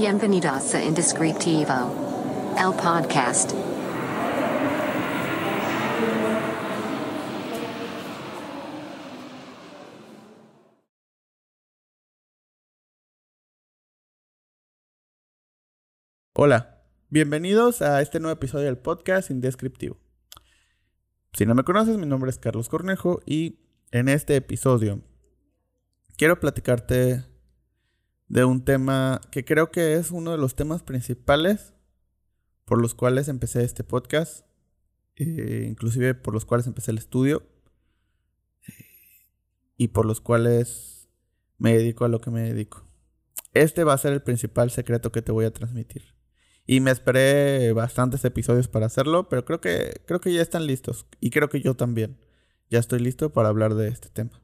Bienvenidos a Indescriptivo, el podcast. Hola, bienvenidos a este nuevo episodio del podcast Indescriptivo. Si no me conoces, mi nombre es Carlos Cornejo y en este episodio quiero platicarte de un tema que creo que es uno de los temas principales por los cuales empecé este podcast, eh, inclusive por los cuales empecé el estudio y por los cuales me dedico a lo que me dedico. Este va a ser el principal secreto que te voy a transmitir. Y me esperé bastantes episodios para hacerlo, pero creo que, creo que ya están listos. Y creo que yo también. Ya estoy listo para hablar de este tema.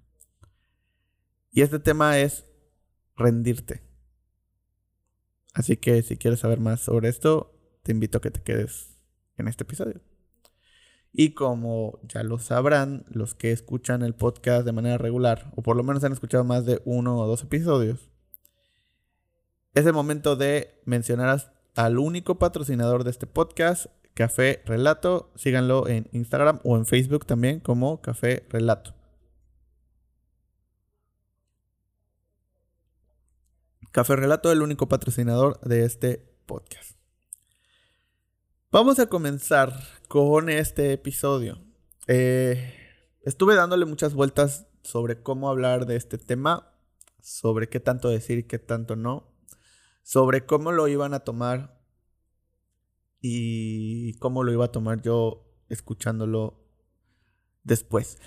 Y este tema es rendirte. Así que si quieres saber más sobre esto, te invito a que te quedes en este episodio. Y como ya lo sabrán, los que escuchan el podcast de manera regular, o por lo menos han escuchado más de uno o dos episodios, es el momento de mencionar al único patrocinador de este podcast, Café Relato. Síganlo en Instagram o en Facebook también como Café Relato. Café Relato, el único patrocinador de este podcast. Vamos a comenzar con este episodio. Eh, estuve dándole muchas vueltas sobre cómo hablar de este tema, sobre qué tanto decir y qué tanto no sobre cómo lo iban a tomar y cómo lo iba a tomar yo escuchándolo después.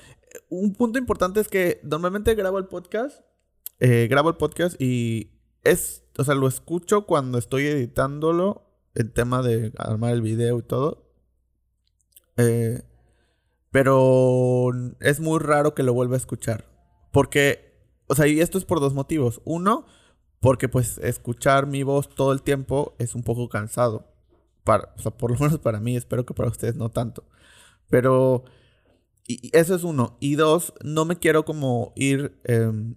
Un punto importante es que normalmente grabo el podcast, eh, grabo el podcast y es, o sea, lo escucho cuando estoy editándolo, el tema de armar el video y todo. Eh, pero es muy raro que lo vuelva a escuchar. Porque, o sea, y esto es por dos motivos. Uno, porque pues escuchar mi voz todo el tiempo es un poco cansado. Para, o sea, por lo menos para mí, espero que para ustedes no tanto. Pero y eso es uno. Y dos, no me quiero como ir em,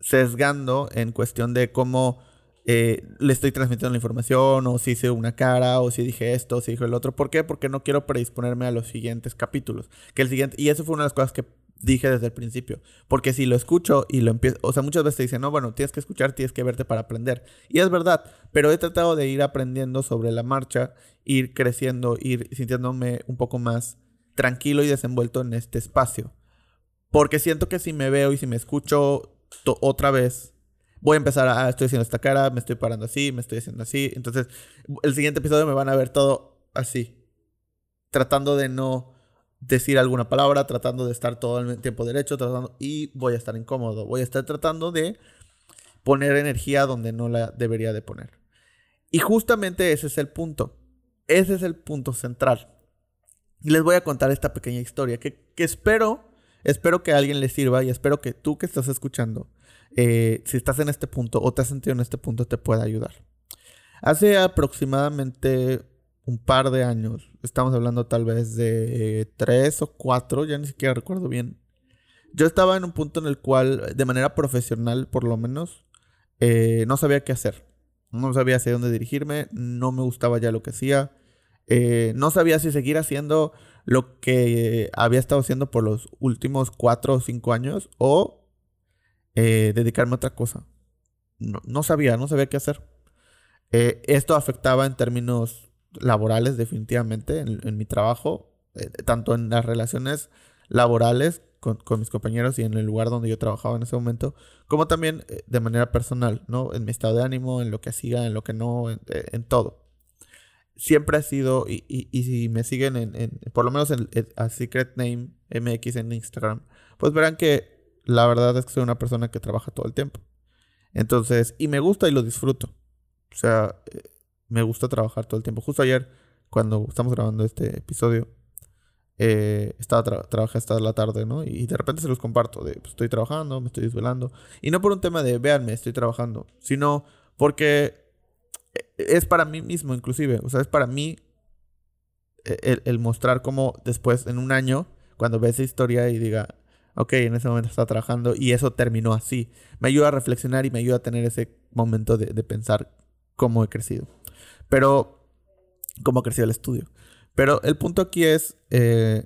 sesgando en cuestión de cómo eh, le estoy transmitiendo la información, o si hice una cara, o si dije esto, o si dije el otro. ¿Por qué? Porque no quiero predisponerme a los siguientes capítulos. Que el siguiente, y eso fue una de las cosas que dije desde el principio. Porque si lo escucho y lo empiezo, o sea, muchas veces te dicen, no, bueno, tienes que escuchar, tienes que verte para aprender. Y es verdad, pero he tratado de ir aprendiendo sobre la marcha, ir creciendo, ir sintiéndome un poco más tranquilo y desenvuelto en este espacio. Porque siento que si me veo y si me escucho otra vez, voy a empezar a, ah, estoy haciendo esta cara, me estoy parando así, me estoy haciendo así. Entonces, el siguiente episodio me van a ver todo así. Tratando de no decir alguna palabra, tratando de estar todo el tiempo derecho, tratando y voy a estar incómodo, voy a estar tratando de poner energía donde no la debería de poner. Y justamente ese es el punto. Ese es el punto central. Y les voy a contar esta pequeña historia que, espero, espero que alguien le sirva y espero que tú que estás escuchando, eh, si estás en este punto o te has sentido en este punto, te pueda ayudar. Hace aproximadamente un par de años, estamos hablando tal vez de tres o cuatro, ya ni siquiera recuerdo bien. Yo estaba en un punto en el cual, de manera profesional por lo menos, eh, no sabía qué hacer. No sabía hacia dónde dirigirme, no me gustaba ya lo que hacía. Eh, no sabía si seguir haciendo lo que había estado haciendo por los últimos cuatro o cinco años o eh, dedicarme a otra cosa. No, sabía, no sabía qué hacer. esto afectaba en términos laborales definitivamente en, mi trabajo, eh, tanto en las relaciones laborales con, mis compañeros y en el lugar donde yo trabajaba en ese momento, como también eh, de manera personal, ¿no? En mi estado de ánimo, en lo que hacía, en lo que no, en, eh, todo. Siempre ha sido, y, y, si me siguen en, por lo menos en, a Secret Name MX en Instagram, pues verán que la verdad es que soy una persona que trabaja todo el tiempo. Entonces, y me gusta y lo disfruto. O sea, me gusta trabajar todo el tiempo. Justo ayer, cuando estamos grabando este episodio, eh, estaba trabajando hasta la tarde, ¿no? Y de repente se los comparto, de pues, estoy trabajando, me estoy desvelando. Y no por un tema de, véanme, estoy trabajando, sino porque eh, es para mí mismo, inclusive. O sea, es para mí eh, el, el mostrar cómo después, en un año, cuando ve esa historia y diga, ok, en ese momento estaba trabajando y eso terminó así. Me ayuda a reflexionar y me ayuda a tener ese momento de, de pensar cómo he crecido. Pero, cómo ha crecido el estudio. Pero el punto aquí es, eh,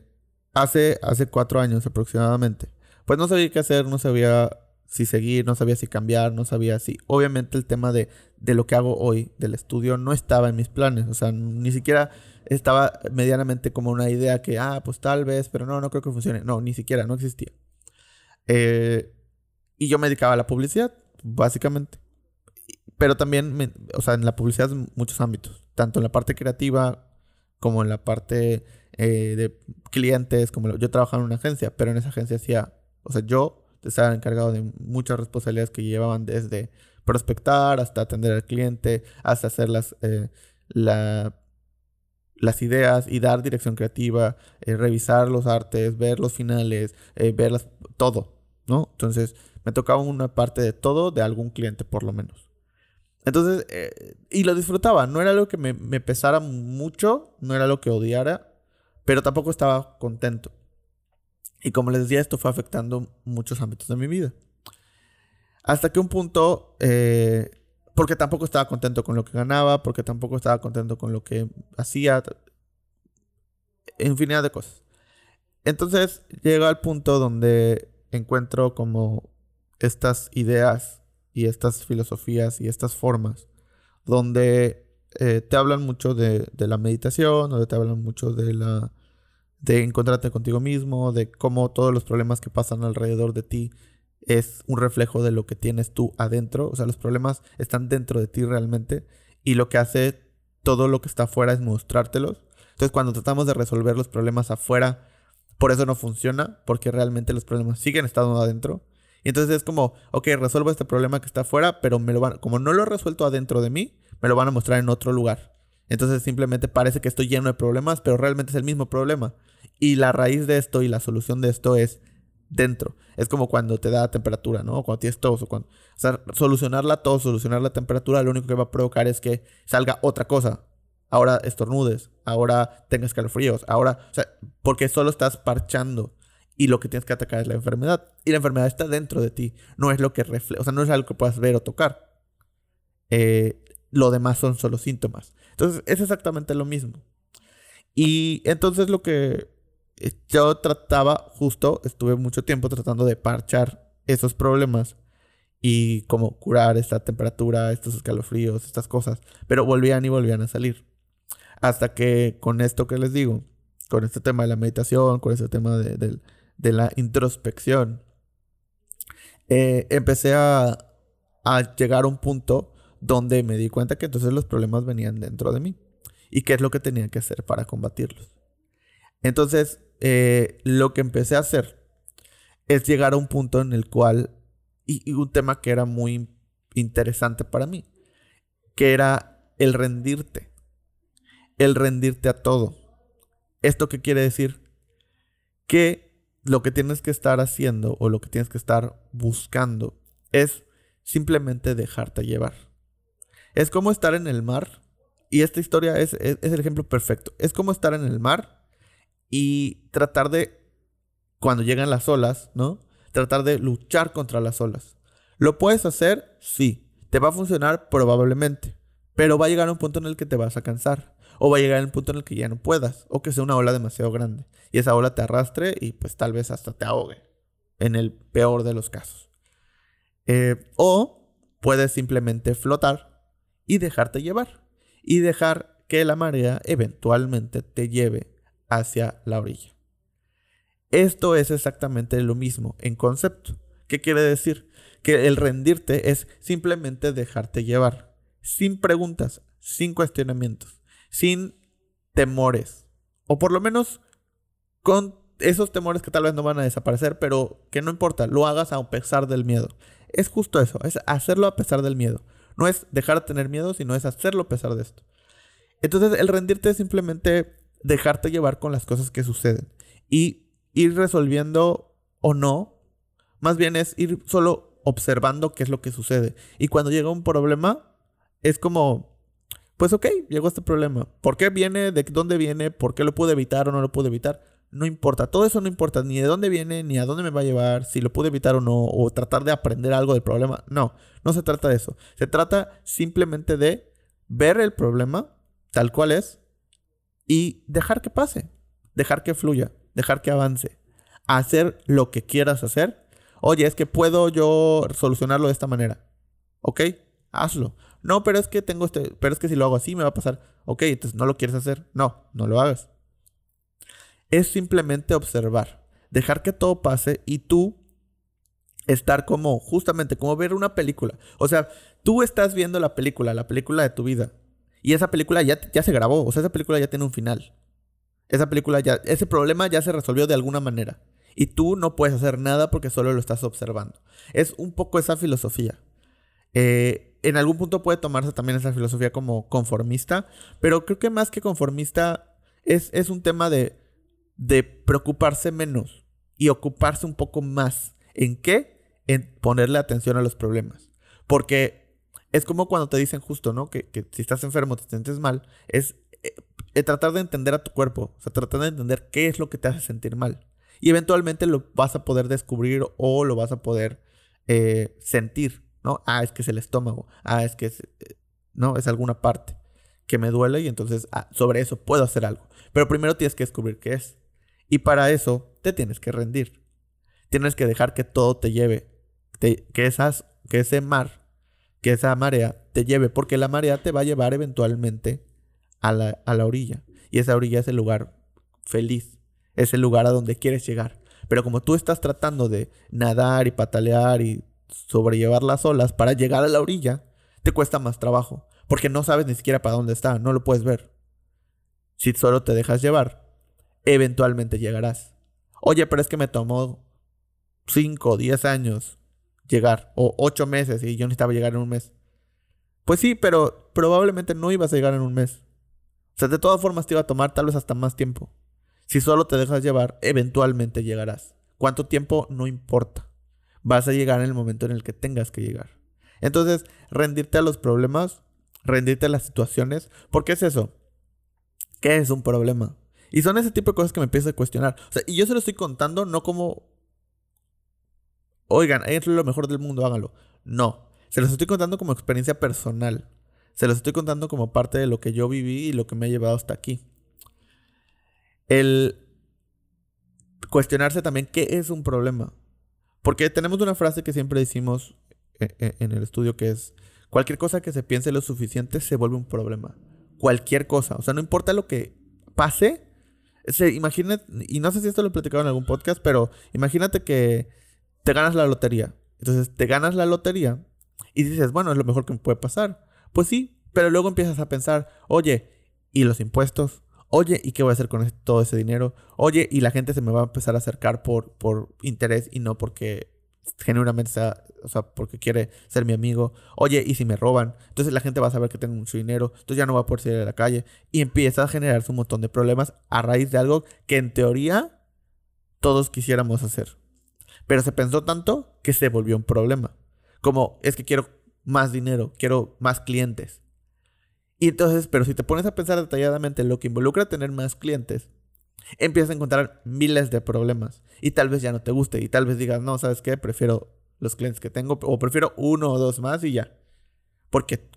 hace, hace cuatro años aproximadamente, pues no sabía qué hacer, no sabía si seguir, no sabía si cambiar, no sabía si... Obviamente el tema de, de lo que hago hoy, del estudio, no estaba en mis planes. O sea, ni siquiera estaba medianamente como una idea que, ah, pues tal vez, pero no, no creo que funcione. No, ni siquiera, no existía. Eh, y yo me dedicaba a la publicidad, básicamente. Pero también, o sea, en la publicidad en muchos ámbitos, tanto en la parte creativa como en la parte eh, de clientes, como yo trabajaba en una agencia, pero en esa agencia hacía, o sea, yo estaba encargado de muchas responsabilidades que llevaban desde prospectar hasta atender al cliente, hasta hacer las, eh, la, las ideas y dar dirección creativa, eh, revisar los artes, ver los finales, ver todo, ¿no? Entonces, me tocaba una parte de todo de algún cliente, por lo menos. Entonces, eh, y lo disfrutaba. No era algo que me, me, pesara mucho, no era lo que odiara, pero tampoco estaba contento. Y como les decía, esto fue afectando muchos ámbitos de mi vida. Hasta que un punto, eh, porque tampoco estaba contento con lo que ganaba, porque tampoco estaba contento con lo que hacía, infinidad de cosas. Entonces llega al punto donde encuentro como estas ideas y estas filosofías y estas formas donde eh, te hablan mucho de, la meditación, donde te hablan mucho de la de encontrarte contigo mismo, de cómo todos los problemas que pasan alrededor de ti es un reflejo de lo que tienes tú adentro, o sea, los problemas están dentro de ti realmente y lo que hace todo lo que está afuera es mostrártelos. Entonces, cuando tratamos de resolver los problemas afuera, por eso no funciona, porque realmente los problemas siguen estando adentro. Y entonces es como, ok, resuelvo este problema que está afuera, pero me lo van, como no lo he resuelto adentro de mí, me lo van a mostrar en otro lugar. Entonces simplemente parece que estoy lleno de problemas, pero realmente es el mismo problema. Y la raíz de esto y la solución de esto es dentro. Es como cuando te da temperatura, ¿no? Cuando tienes tos o cuando... O sea, solucionar la tos, solucionar la temperatura, lo único que va a provocar es que salga otra cosa. Ahora estornudes, ahora tengas escalofríos, ahora... O sea, porque solo estás parchando y lo que tienes que atacar es la enfermedad. Y la enfermedad está dentro de ti. No es lo que refleja, o sea, no es algo que puedas ver o tocar. Eh, lo demás son solo síntomas. Entonces, es exactamente lo mismo. Y entonces lo que yo trataba, justo, estuve mucho tiempo tratando de parchar esos problemas y como curar esta temperatura, estos escalofríos, estas cosas. Pero volvían y volvían a salir. Hasta que con esto que les digo, con este tema de la meditación, con este tema de, del de la introspección, eh, empecé a, a llegar a un punto donde me di cuenta que entonces los problemas venían dentro de mí y qué es lo que tenía que hacer para combatirlos. Entonces, eh, lo que empecé a hacer es llegar a un punto en el cual, y, un tema que era muy interesante para mí, que era el rendirte, el rendirte a todo. ¿Esto qué quiere decir? Que lo que tienes que estar haciendo o lo que tienes que estar buscando es simplemente dejarte llevar. Es como estar en el mar. Y esta historia es, el ejemplo perfecto. Es como estar en el mar y tratar de, cuando llegan las olas, ¿no? Tratar de luchar contra las olas. ¿Lo puedes hacer? Sí. ¿Te va a funcionar? Probablemente. Pero va a llegar un punto en el que te vas a cansar. O va a llegar el punto en el que ya no puedas. O que sea una ola demasiado grande. Y esa ola te arrastre y pues tal vez hasta te ahogue. En el peor de los casos. Eh, o puedes simplemente flotar y dejarte llevar. Y dejar que la marea eventualmente te lleve hacia la orilla. Esto es exactamente lo mismo en concepto. ¿Qué quiere decir? Que el rendirte es simplemente dejarte llevar. Sin preguntas, sin cuestionamientos sin temores. O por lo menos con esos temores que tal vez no van a desaparecer, pero que no importa, lo hagas a pesar del miedo. Es justo eso, es hacerlo a pesar del miedo. No es dejar de tener miedo, sino es hacerlo a pesar de esto. Entonces el rendirte es simplemente dejarte llevar con las cosas que suceden y ir resolviendo o no. Más bien es ir solo observando qué es lo que sucede. Y cuando llega un problema, es como pues ok, llegó este problema. ¿Por qué viene? ¿De dónde viene? ¿Por qué lo pude evitar o no lo pude evitar? No importa, todo eso no importa, ni de dónde viene, ni a dónde me va a llevar, si lo pude evitar o no, o tratar de aprender algo del problema. No, no se trata de eso. Se trata simplemente de ver el problema tal cual es y dejar que pase, dejar que fluya, dejar que avance, hacer lo que quieras hacer. Oye, es que puedo yo solucionarlo de esta manera. ¿Ok? Hazlo. No, pero es que tengo este, pero es que si lo hago así me va a pasar. Ok, entonces no lo quieres hacer. No, no lo hagas. Es simplemente observar, dejar que todo pase y tú estar como, justamente, como ver una película. O sea, tú estás viendo la película, la película de tu vida. Y esa película ya, ya se grabó, o sea, esa película ya tiene un final. Esa película ya, ese problema ya se resolvió de alguna manera. Y tú no puedes hacer nada porque solo lo estás observando. Es un poco esa filosofía. Eh, en algún punto puede tomarse también esa filosofía como conformista, pero creo que más que conformista es, es un tema de, de preocuparse menos y ocuparse un poco más. ¿En qué? En ponerle atención a los problemas. Porque es como cuando te dicen justo, ¿no? Que, que si estás enfermo, te sientes mal, es eh, tratar de entender a tu cuerpo, o sea, tratar de entender qué es lo que te hace sentir mal. Y eventualmente lo vas a poder descubrir o lo vas a poder eh, sentir, ¿no? Ah, es que es el estómago, ah, es que es, eh, no, es alguna parte que me duele y entonces ah, sobre eso puedo hacer algo. Pero primero tienes que descubrir qué es. Y para eso te tienes que rendir. Tienes que dejar que todo te lleve, que, esas, que ese mar, que esa marea te lleve, porque la marea te va a llevar eventualmente a la, a la orilla. Y esa orilla es el lugar feliz, es el lugar a donde quieres llegar. Pero como tú estás tratando de nadar y patalear y sobrellevar las olas para llegar a la orilla, te cuesta más trabajo, porque no sabes ni siquiera para dónde está, no lo puedes ver. Si solo te dejas llevar, eventualmente llegarás. Oye, pero es que me tomó 5 o 10 años llegar, o 8 meses y yo necesitaba llegar en un mes. Pues sí, pero probablemente no ibas a llegar en un mes. O sea, de todas formas te iba a tomar tal vez hasta más tiempo. Si solo te dejas llevar, eventualmente llegarás. ¿Cuánto tiempo? No importa. Vas a llegar en el momento en el que tengas que llegar. Entonces, rendirte a los problemas, rendirte a las situaciones. ¿Por qué es eso? ¿Qué es un problema? Y son ese tipo de cosas que me empiezo a cuestionar. O sea, y yo se lo estoy contando no como... Oigan, es lo mejor del mundo, háganlo. No. Se los estoy contando como experiencia personal. Se los estoy contando como parte de lo que yo viví y lo que me ha llevado hasta aquí. El cuestionarse también qué es un problema. Porque tenemos una frase que siempre decimos eh, eh, en el estudio que es, cualquier cosa que se piense lo suficiente se vuelve un problema. Cualquier cosa. O sea, no importa lo que pase. Se, imagínate, y no sé si esto lo he platicado en algún podcast, pero imagínate que te ganas la lotería. Entonces te ganas la lotería y dices, bueno, es lo mejor que me puede pasar. Pues sí, pero luego empiezas a pensar, oye, ¿y los impuestos? Oye, ¿y qué voy a hacer con todo ese dinero? Oye, y la gente se me va a empezar a acercar por, por interés y no porque genuinamente sea, o sea, porque quiere ser mi amigo. Oye, ¿y si me roban? Entonces la gente va a saber que tengo mucho dinero, entonces ya no va a poder salir a la calle. Y empieza a generarse un montón de problemas a raíz de algo que en teoría todos quisiéramos hacer. Pero se pensó tanto que se volvió un problema. Como es que quiero más dinero, quiero más clientes. Y entonces, pero si te pones a pensar detalladamente lo que involucra tener más clientes, empiezas a encontrar miles de problemas. Y tal vez ya no te guste. Y tal vez digas, no, ¿sabes qué? Prefiero los clientes que tengo. O prefiero uno o dos más y ya. Porque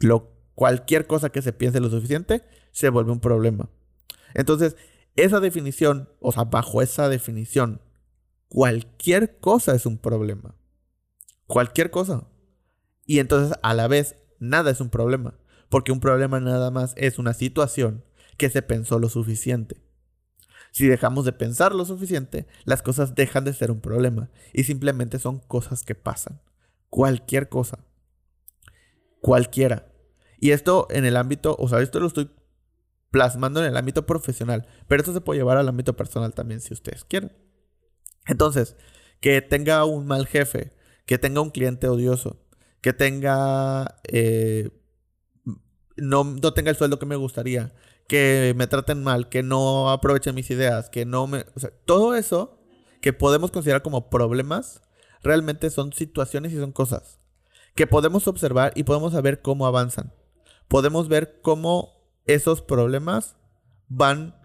lo, cualquier cosa que se piense lo suficiente se vuelve un problema. Entonces, esa definición, o sea, bajo esa definición, cualquier cosa es un problema. Cualquier cosa. Y entonces a la vez nada es un problema, porque un problema nada más es una situación que se pensó lo suficiente. Si dejamos de pensar lo suficiente, las cosas dejan de ser un problema y simplemente son cosas que pasan. Cualquier cosa. Cualquiera. Y esto en el ámbito, o sea, esto lo estoy plasmando en el ámbito profesional, pero esto se puede llevar al ámbito personal también si ustedes quieren. Entonces, que tenga un mal jefe, que tenga un cliente odioso, que tenga... Eh, no, no tenga el sueldo que me gustaría, que me traten mal, que no aprovechen mis ideas, que no me... O sea, todo eso que podemos considerar como problemas, realmente son situaciones y son cosas que podemos observar y podemos saber cómo avanzan. Podemos ver cómo esos problemas van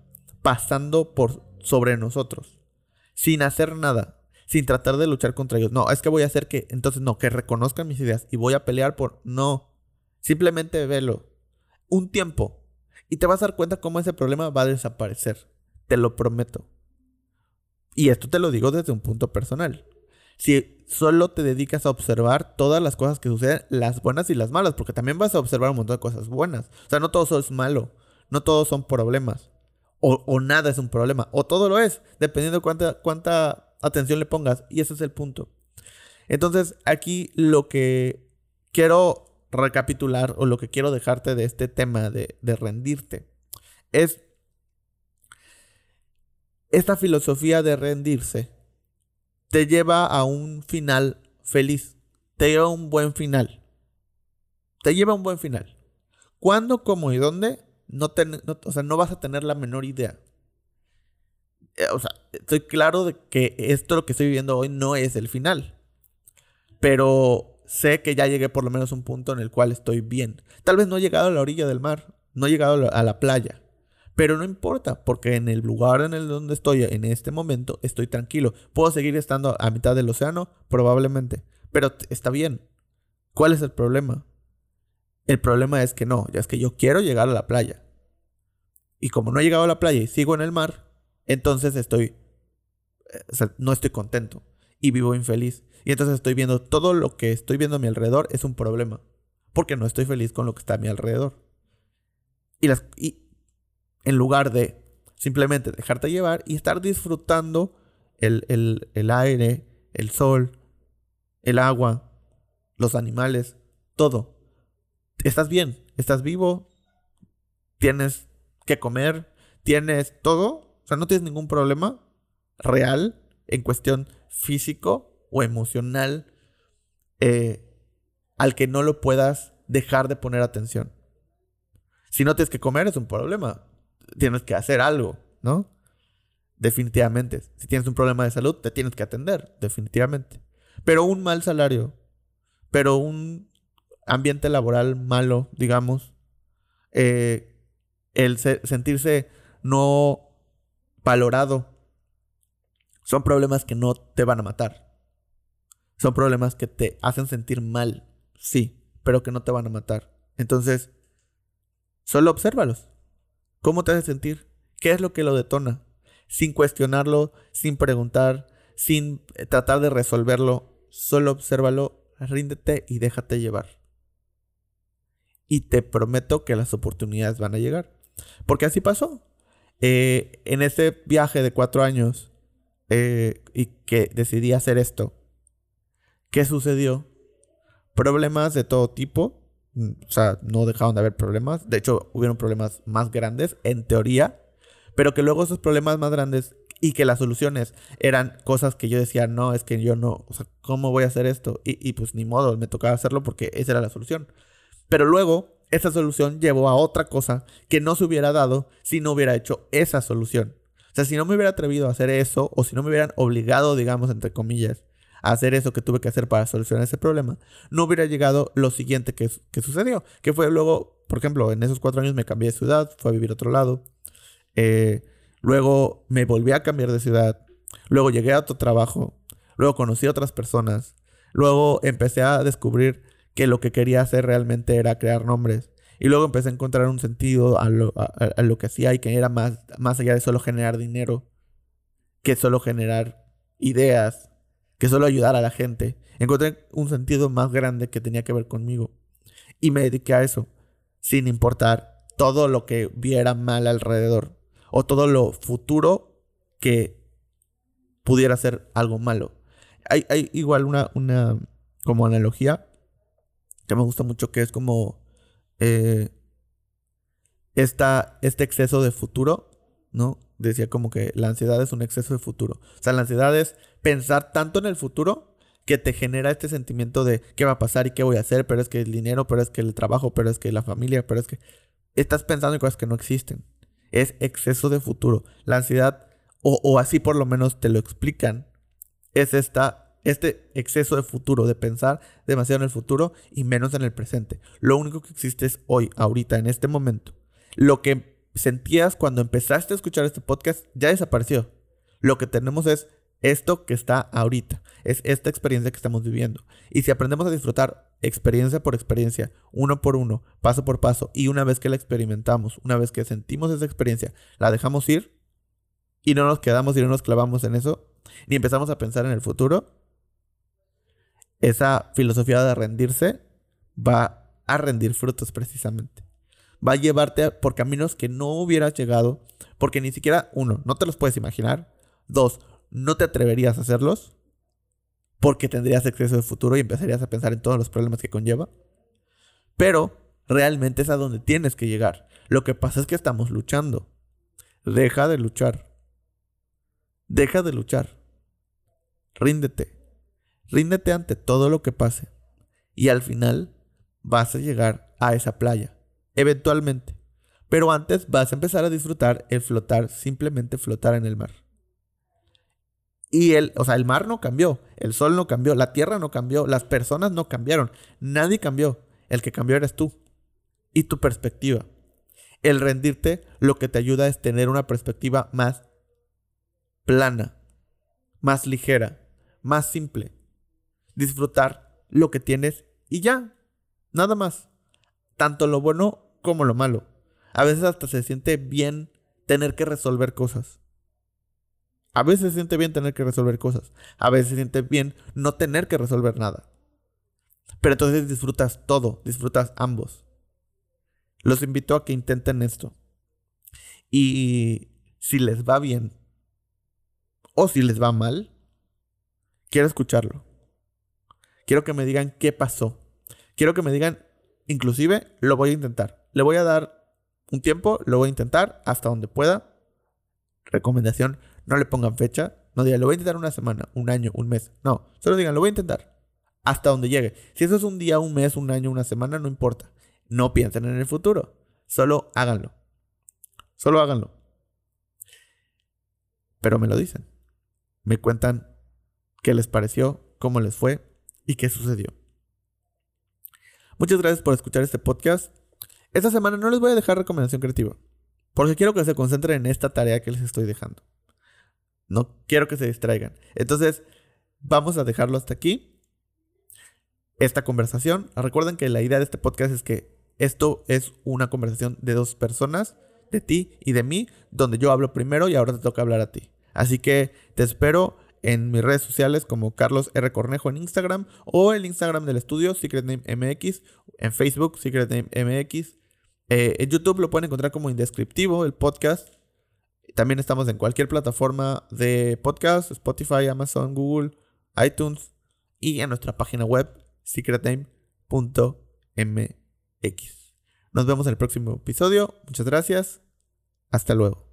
pasando por sobre nosotros sin hacer nada sin tratar de luchar contra ellos. No, es que voy a hacer que, entonces no, que reconozcan mis ideas y voy a pelear por, no, simplemente velo. un tiempo y te vas a dar cuenta cómo ese problema va a desaparecer. Te lo prometo. Y esto te lo digo desde un punto personal. Si solo te dedicas a observar todas las cosas que suceden, las buenas y las malas, porque también vas a observar un montón de cosas buenas. O sea, no todo es malo, no todos son problemas. O, nada es un problema, o todo lo es, dependiendo de cuánta, cuánta atención le pongas. Y ese es el punto. Entonces, aquí lo que quiero recapitular o lo que quiero dejarte de este tema de, de rendirte es esta filosofía de rendirse te lleva a un final feliz. Te lleva a un buen final. Te lleva a un buen final. ¿Cuándo, cómo y dónde? No, o sea, no vas a tener la menor idea. Eh, o sea, estoy claro de que esto lo que estoy viviendo hoy no es el final. Pero sé que ya llegué por lo menos a un punto en el cual estoy bien. Tal vez no he llegado a la orilla del mar, no he llegado a la playa, pero no importa, porque en el lugar en el donde estoy en este momento estoy tranquilo. ¿Puedo seguir estando a mitad del océano? Probablemente. Pero está bien. ¿Cuál es el problema? El problema es que no, ya es que yo quiero llegar a la playa. Y como no he llegado a la playa y sigo en el mar, entonces estoy... Eh, no estoy contento y vivo infeliz. Y entonces estoy viendo todo lo que estoy viendo a mi alrededor es un problema. Porque no estoy feliz con lo que está a mi alrededor. Y, las, y, en lugar de simplemente dejarte llevar y estar disfrutando el, aire, el sol, el agua, los animales, todo. Estás bien, estás vivo, tienes que comer, tienes todo, o sea, no tienes ningún problema real en cuestión físico o emocional eh, al que no lo puedas dejar de poner atención. Si no tienes que comer es un problema tienes que hacer algo, ¿no? Definitivamente. Si tienes un problema de salud, te tienes que atender, definitivamente. Pero un mal salario, pero un ambiente laboral malo, digamos, eh, el sentirse no valorado, son problemas que no te van a matar. Son problemas que te hacen sentir mal, sí, pero que no te van a matar. Entonces, solo obsérvalos. ¿Cómo te hace sentir? ¿Qué es lo que lo detona? Sin cuestionarlo, sin preguntar, sin eh, tratar de resolverlo, solo obsérvalo, ríndete y déjate llevar. Y te prometo que las oportunidades van a llegar. Porque así pasó. Eh, en ese viaje de cuatro años eh, y que decidí hacer esto, ¿qué sucedió? Problemas de todo tipo, Mm, o sea, no dejaron de haber problemas. De hecho, hubieron problemas más grandes, en teoría. Pero que luego esos problemas más grandes y que las soluciones eran cosas que yo decía, no, es que yo no, o sea, ¿cómo voy a hacer esto? Y, pues ni modo, me tocaba hacerlo porque esa era la solución. Pero luego, esa solución llevó a otra cosa que no se hubiera dado si no hubiera hecho esa solución. O sea, si no me hubiera atrevido a hacer eso, o si no me hubieran obligado, digamos, entre comillas, hacer eso que tuve que hacer para solucionar ese problema, no hubiera llegado lo siguiente que, sucedió. Que fue luego, por ejemplo, en esos cuatro años me cambié de ciudad, fui a vivir a otro lado. Eh, luego me volví a cambiar de ciudad. Luego llegué a otro trabajo. Luego conocí a otras personas. Luego empecé a descubrir que lo que quería hacer realmente era crear nombres. Y luego empecé a encontrar un sentido a lo, a lo que hacía y que era más, más allá de solo generar dinero, que solo generar ideas, que solo ayudar a la gente. Encontré un sentido más grande que tenía que ver conmigo. Y me dediqué a eso, sin importar todo lo que viera mal alrededor o todo lo futuro que pudiera ser algo malo. Hay, igual una, una como analogía que me gusta mucho que es como eh, este exceso de futuro, ¿no? decía como que la ansiedad es un exceso de futuro. O sea, la ansiedad es pensar tanto en el futuro que te genera este sentimiento de qué va a pasar y qué voy a hacer, pero es que el dinero, pero es que el trabajo, pero es que la familia, pero es que estás pensando en cosas que no existen. Es exceso de futuro. La ansiedad, o, así por lo menos te lo explican, es esta, este exceso de futuro, de pensar demasiado en el futuro y menos en el presente. Lo único que existe es hoy, ahorita, en este momento. Lo que sentías cuando empezaste a escuchar este podcast ya desapareció. Lo que tenemos es esto que está ahorita. es esta experiencia que estamos viviendo. Y si aprendemos a disfrutar experiencia por experiencia, uno por uno, paso por paso, y una vez que la experimentamos, una vez que sentimos esa experiencia, la dejamos ir y no nos quedamos y no nos clavamos en eso, ni empezamos a pensar en el futuro, esa filosofía de rendirse va a rendir frutos precisamente. Va a llevarte por caminos que no hubieras llegado, porque ni siquiera, uno, no te los puedes imaginar, dos, no te atreverías a hacerlos, porque tendrías exceso de futuro y empezarías a pensar en todos los problemas que conlleva. Pero realmente es a donde tienes que llegar. Lo que pasa es que estamos luchando. Deja de luchar. Deja de luchar. Ríndete. Ríndete ante todo lo que pase. Y al final vas a llegar a esa playa. Eventualmente. Pero antes vas a empezar a disfrutar el flotar, simplemente flotar en el mar. Y el, o sea, el mar no cambió, el sol no cambió, la tierra no cambió, las personas no cambiaron, nadie cambió. El que cambió eres tú y tu perspectiva. El rendirte lo que te ayuda es tener una perspectiva más plana, más ligera, más simple. Disfrutar lo que tienes y ya, nada más. Tanto lo bueno como lo malo. A veces hasta se siente bien tener que resolver cosas. A veces se siente bien tener que resolver cosas. A veces se siente bien no tener que resolver nada. Pero entonces disfrutas todo, disfrutas ambos. Los invito a que intenten esto. Y si les va bien o si les va mal, quiero escucharlo. Quiero que me digan qué pasó. Quiero que me digan, inclusive, lo voy a intentar. Le voy a dar un tiempo, lo voy a intentar hasta donde pueda. Recomendación, no le pongan fecha. No digan, lo voy a intentar una semana, un año, un mes. No, solo digan, lo voy a intentar. Hasta donde llegue. Si eso es un día, un mes, un año, una semana, no importa. No piensen en el futuro. Solo háganlo. Solo háganlo. Pero me lo dicen. Me cuentan qué les pareció, cómo les fue y qué sucedió. Muchas gracias por escuchar este podcast. Esta semana no les voy a dejar recomendación creativa. Porque quiero que se concentren en esta tarea que les estoy dejando. No quiero que se distraigan. Entonces, vamos a dejarlo hasta aquí. Esta conversación. Recuerden que la idea de este podcast es que esto es una conversación de dos personas, de ti y de mí, donde yo hablo primero y ahora te toca hablar a ti. Así que te espero en mis redes sociales como Carlos R. Cornejo en Instagram o el Instagram del estudio Secret Name MX, en Facebook Secret Name MX. Eh, en YouTube lo pueden encontrar como Indescriptivo, el podcast. También estamos en cualquier plataforma de podcast, Spotify, Amazon, Google, iTunes y en nuestra página web secretname.mx. Nos vemos en el próximo episodio. Muchas gracias. Hasta luego.